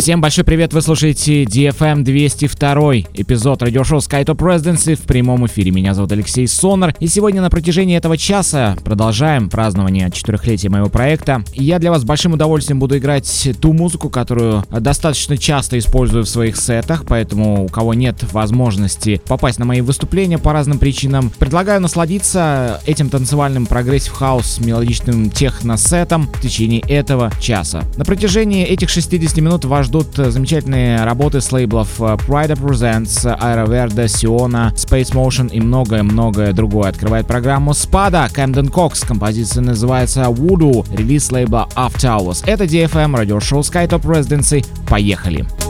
Всем большой привет, вы слушаете DFM 202 эпизод радиошоу SkyTop Residency в прямом эфире. Меня зовут Алексей Сонар, и сегодня на протяжении этого часа продолжаем празднование четырехлетия моего проекта. Я для вас с большим удовольствием буду играть ту музыку, которую достаточно часто использую в своих сетах, поэтому у кого нет возможности попасть на мои выступления по разным причинам, предлагаю насладиться этим танцевальным progressive house мелодичным техно-сетом в течение этого часа. На протяжении этих 60 минут вас ждут замечательные работы с лейблов э, Pryda Presents, Area Verde, Siona, Space Motion и многое-многое другое. Открывает программу Spada, Camden Cox. Композиция называется Voodoo, релиз лейбла After Hours. Это DFM, радиошоу Skytop Residency. Поехали! We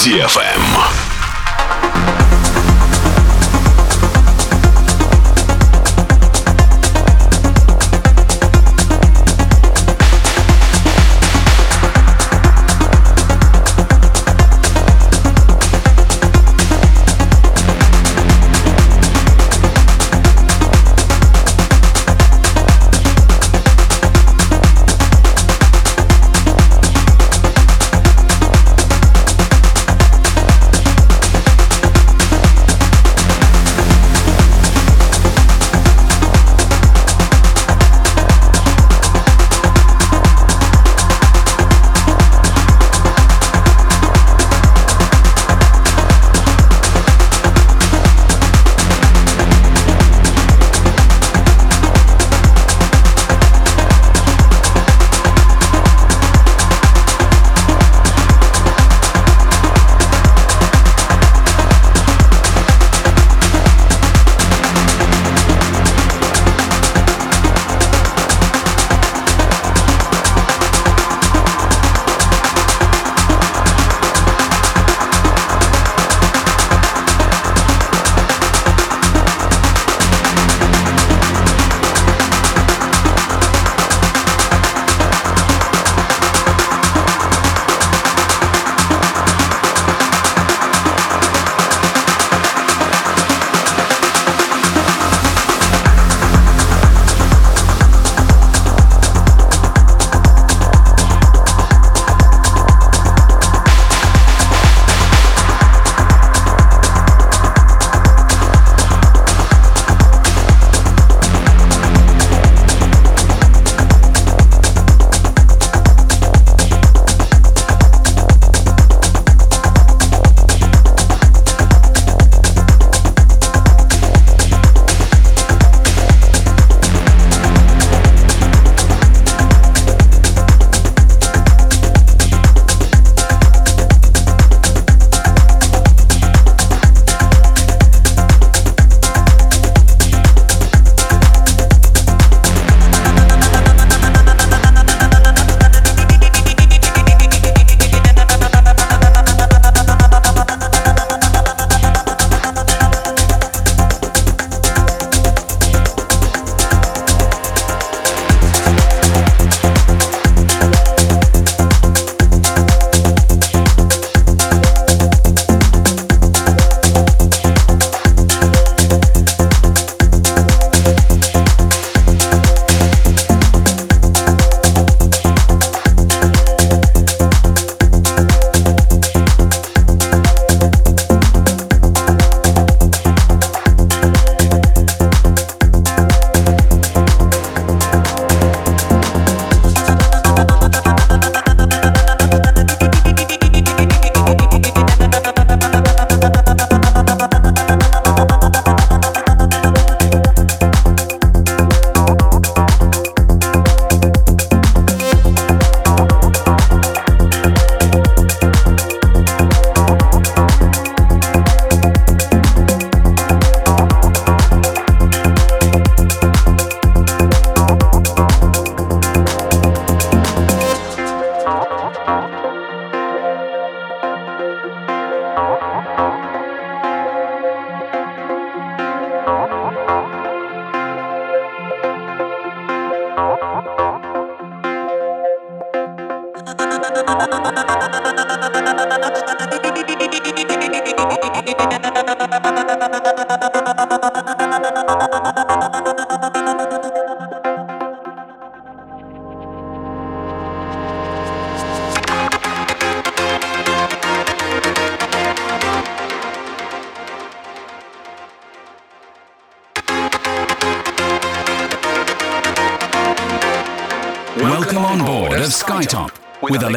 DFM.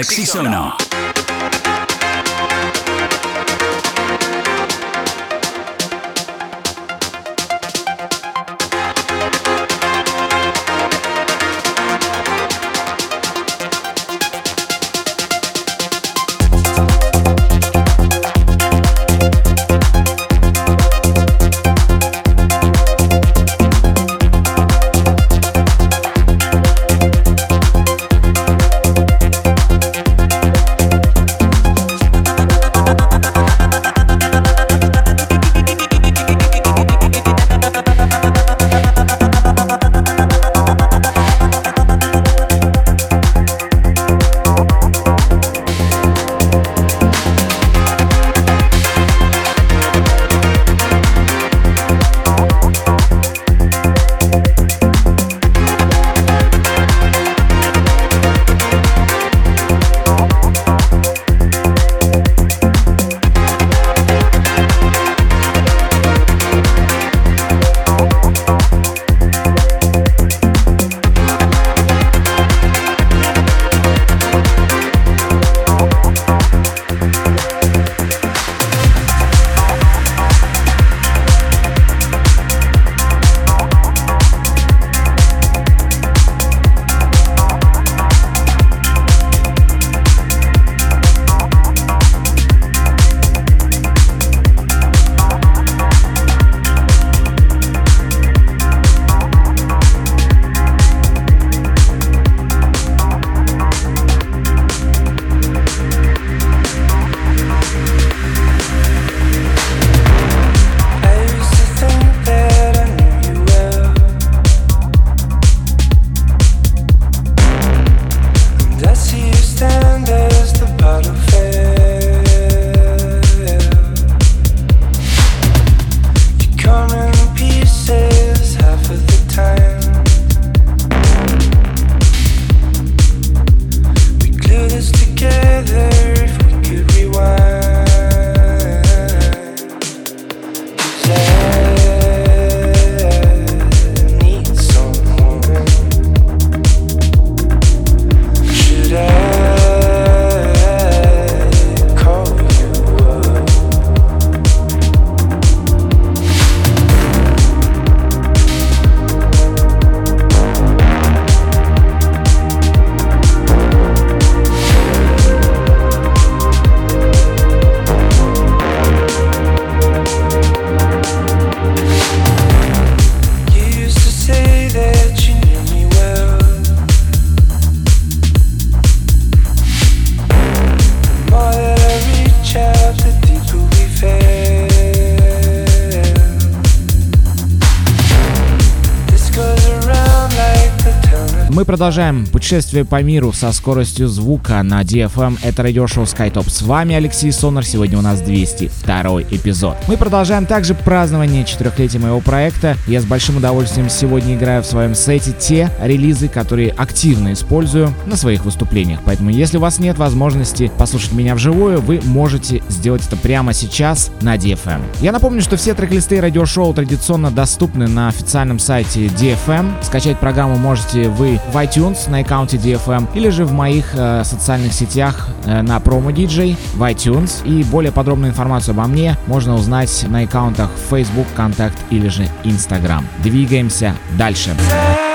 Sexy Sono. Мы продолжаем путешествие по миру со скоростью звука на DFM. Это радиошоу SkyTop. С вами Алексей Сонар. Сегодня у нас 202 эпизод. Мы продолжаем также празднование четырехлетия моего проекта. Я с большим удовольствием сегодня играю в своем сете те релизы, которые активно использую на своих выступлениях. Поэтому, если у вас нет возможности послушать меня вживую, вы можете сделать это прямо сейчас на DFM. Я напомню, что все трек-листы радиошоу традиционно доступны на официальном сайте DFM. Скачать программу можете вы в iTunes на аккаунте DFM или же в моих э, социальных сетях э, на промо DJ в iTunes. И более подробную информацию обо мне можно узнать на аккаунтах Facebook, Контакт или же Instagram. Двигаемся дальше. Should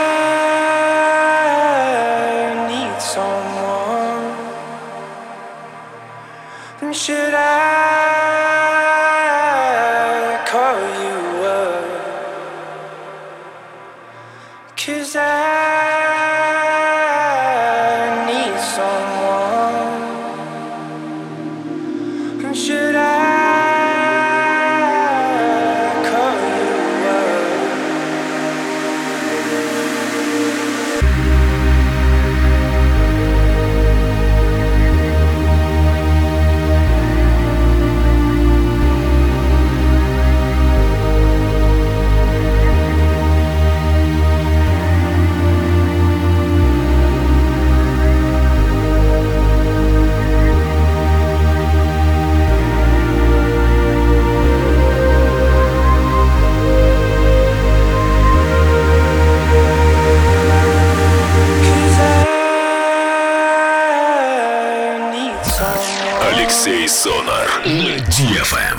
Алексей Сонар на DFM.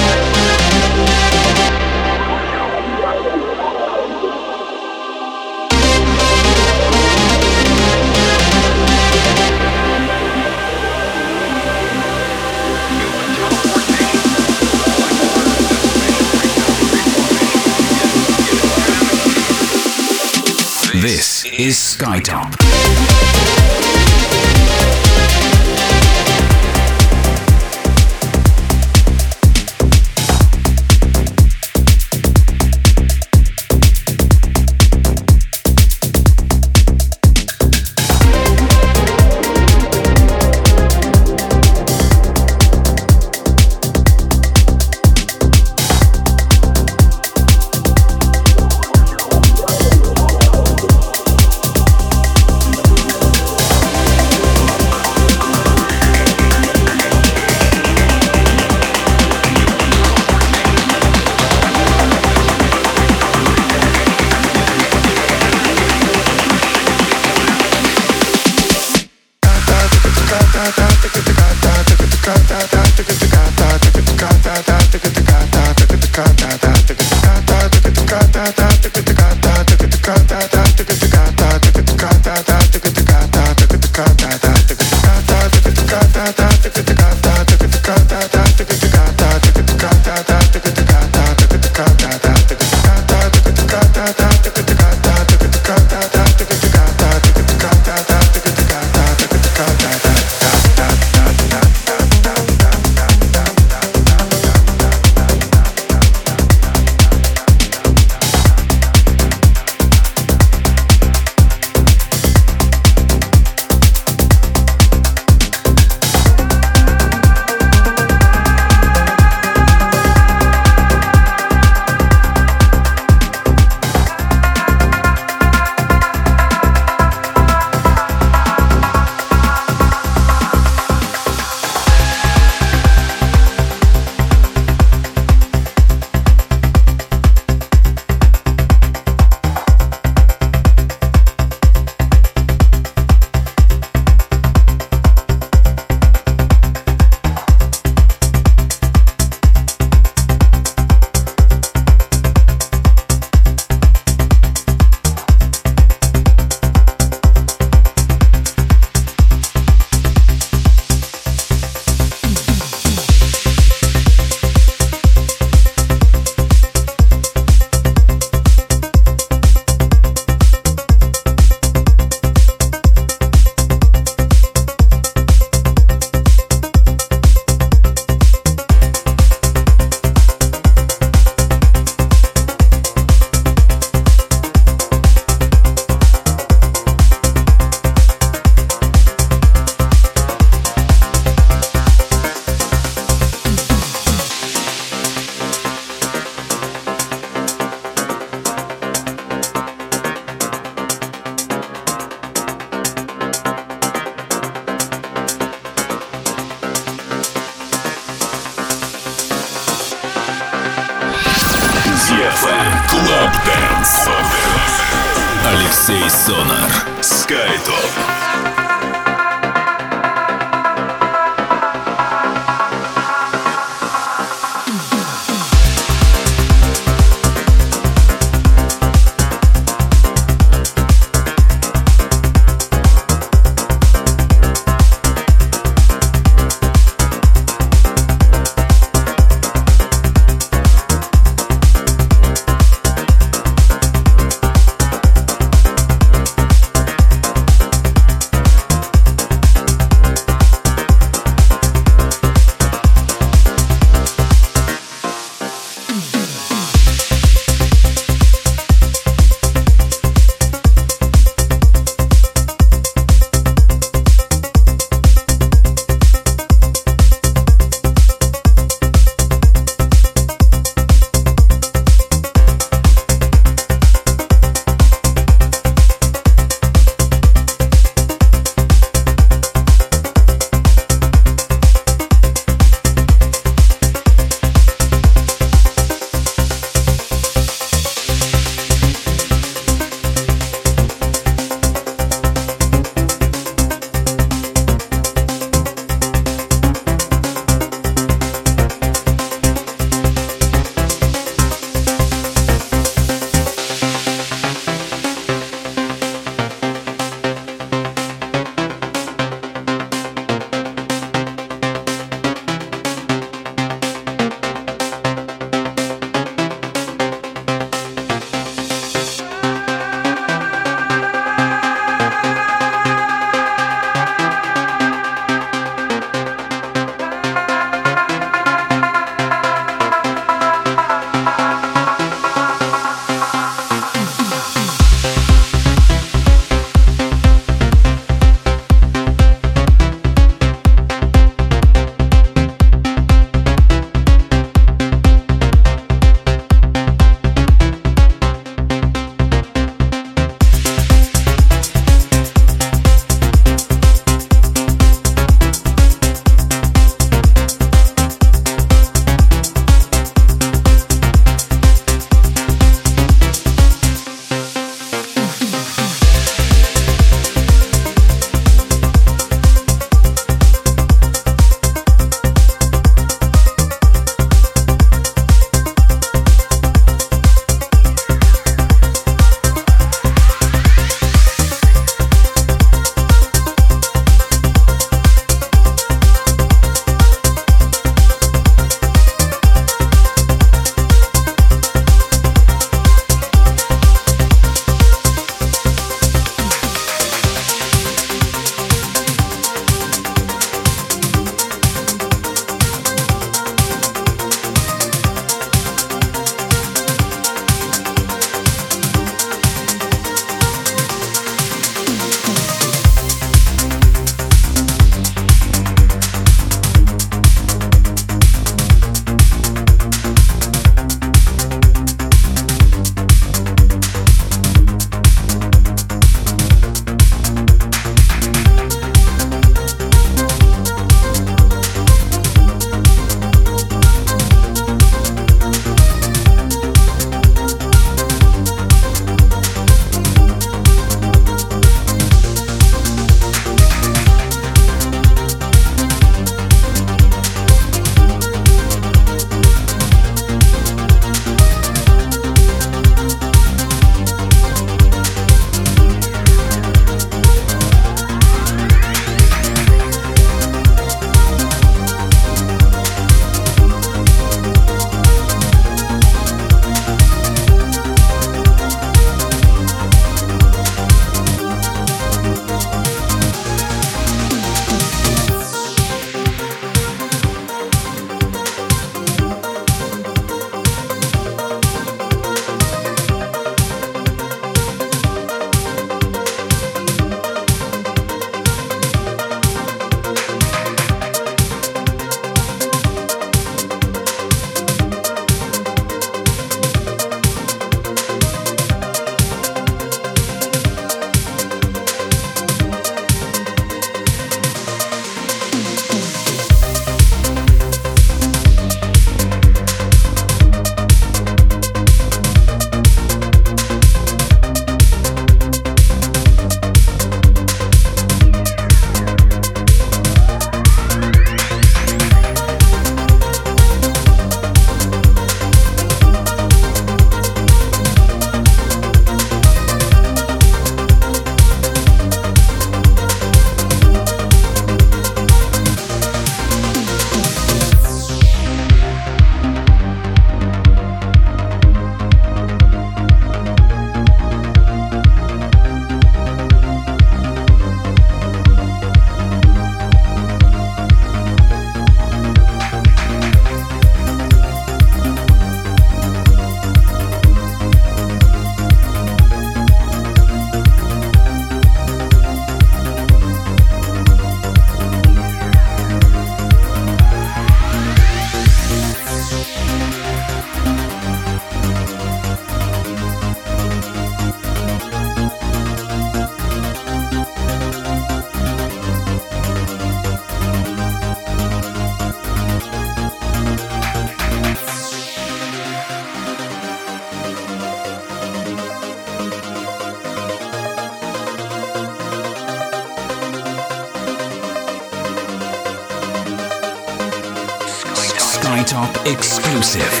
Exclusive.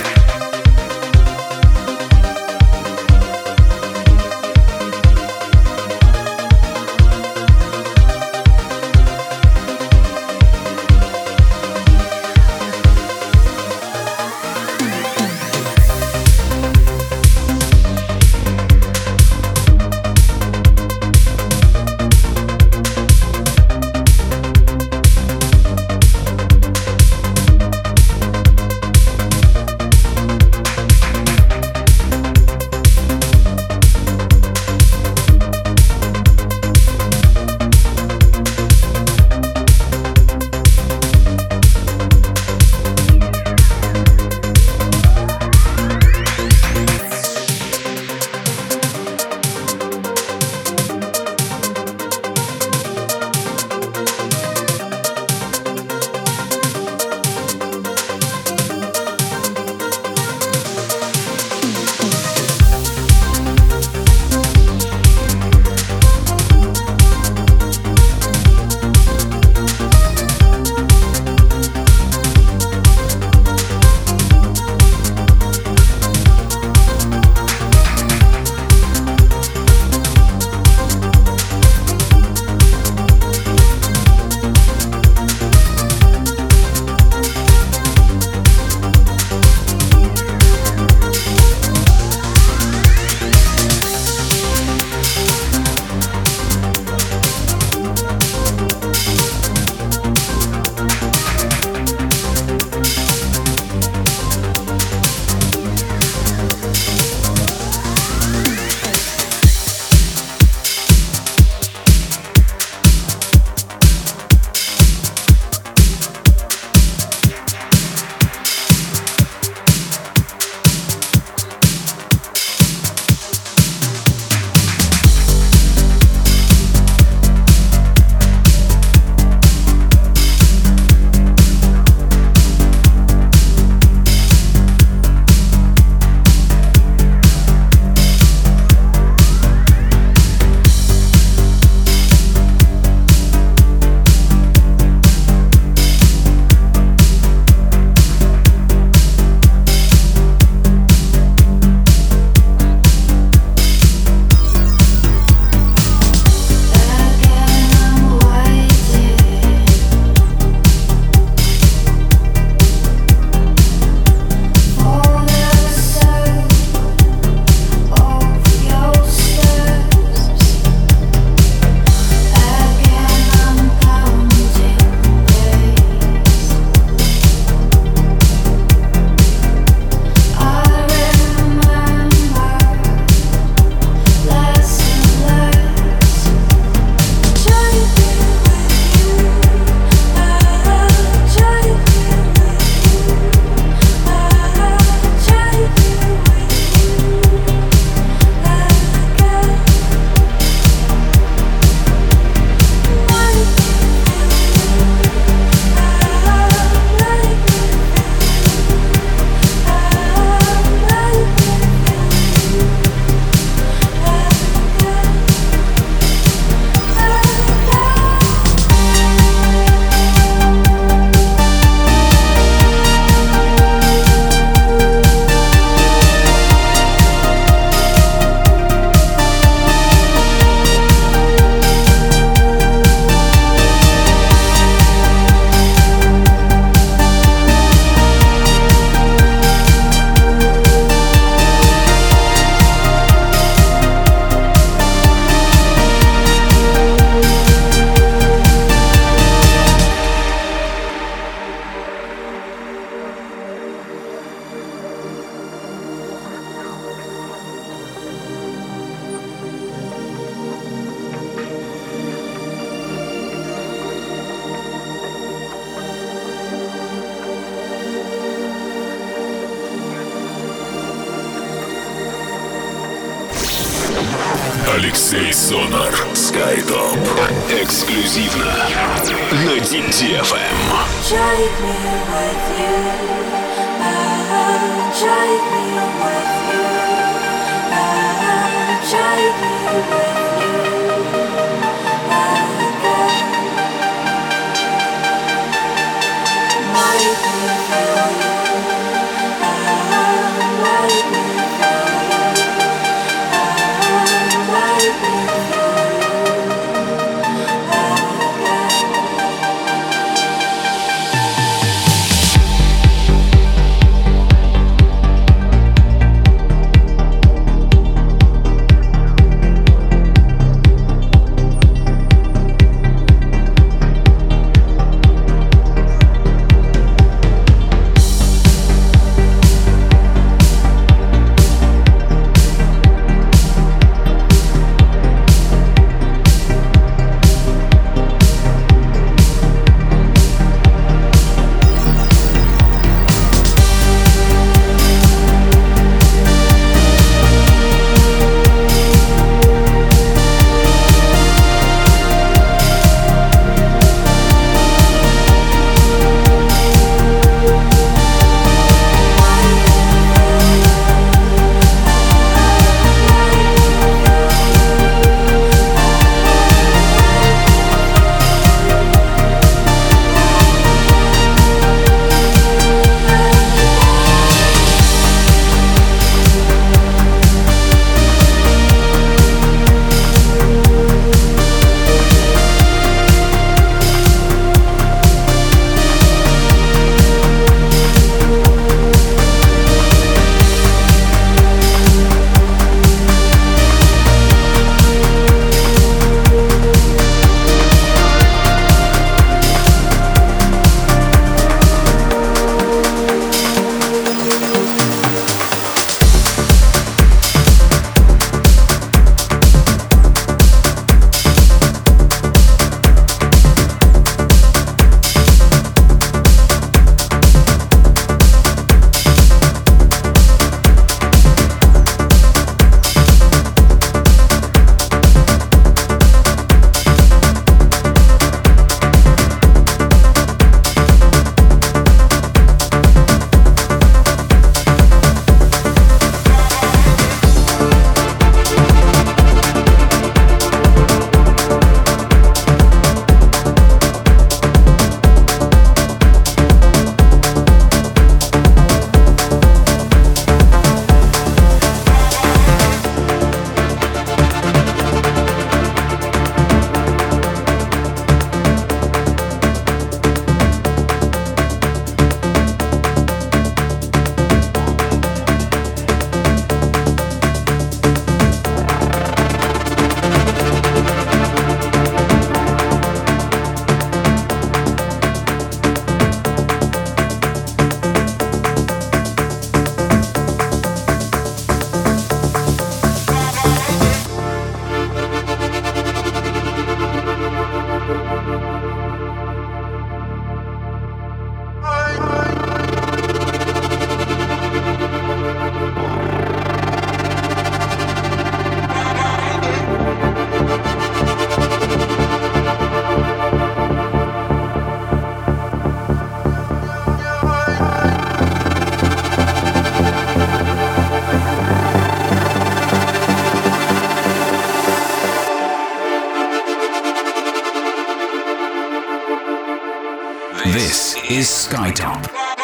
This is Skytop.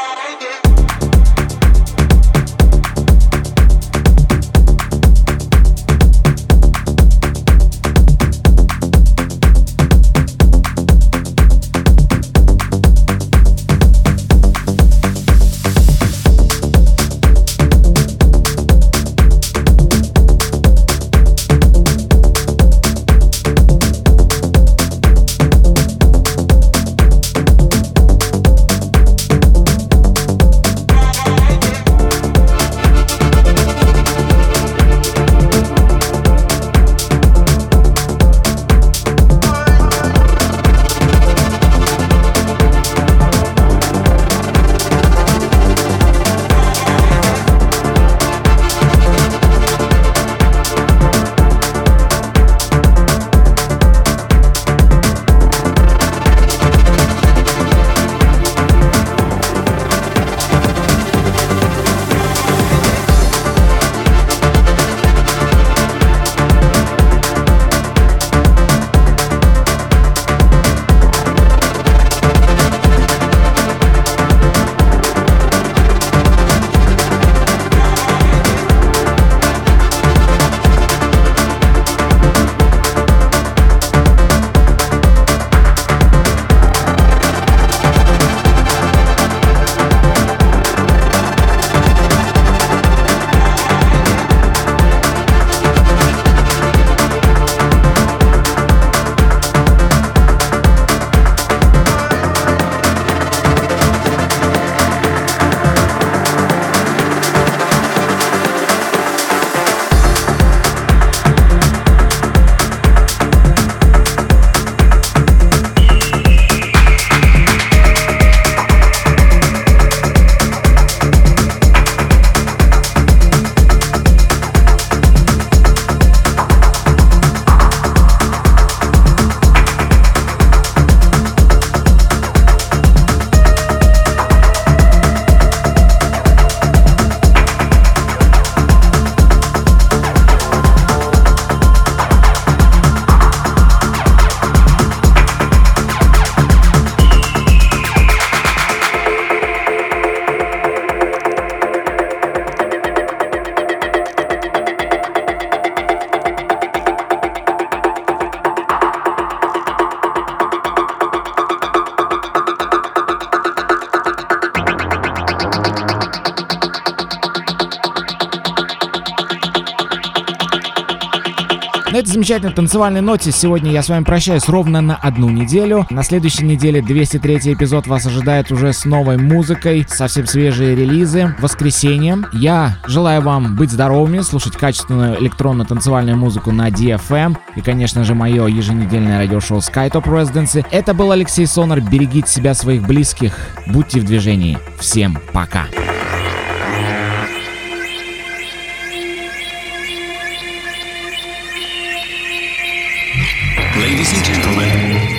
Замечательной танцевальной ноте сегодня я с вами прощаюсь ровно на одну неделю. На следующей неделе 203 эпизод вас ожидает уже с новой музыкой, совсем свежие релизы. Воскресенье. Я желаю вам быть здоровыми, слушать качественную электронно-танцевальную музыку на DFM и, конечно же, мое еженедельное радиошоу SkyTop Residency. Это был Алексей Сонар. Берегите себя, своих близких. Будьте в движении. Всем пока. Ladies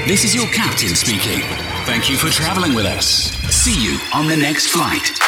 this is your captain speaking. Thank you for traveling with us. See you on the next flight.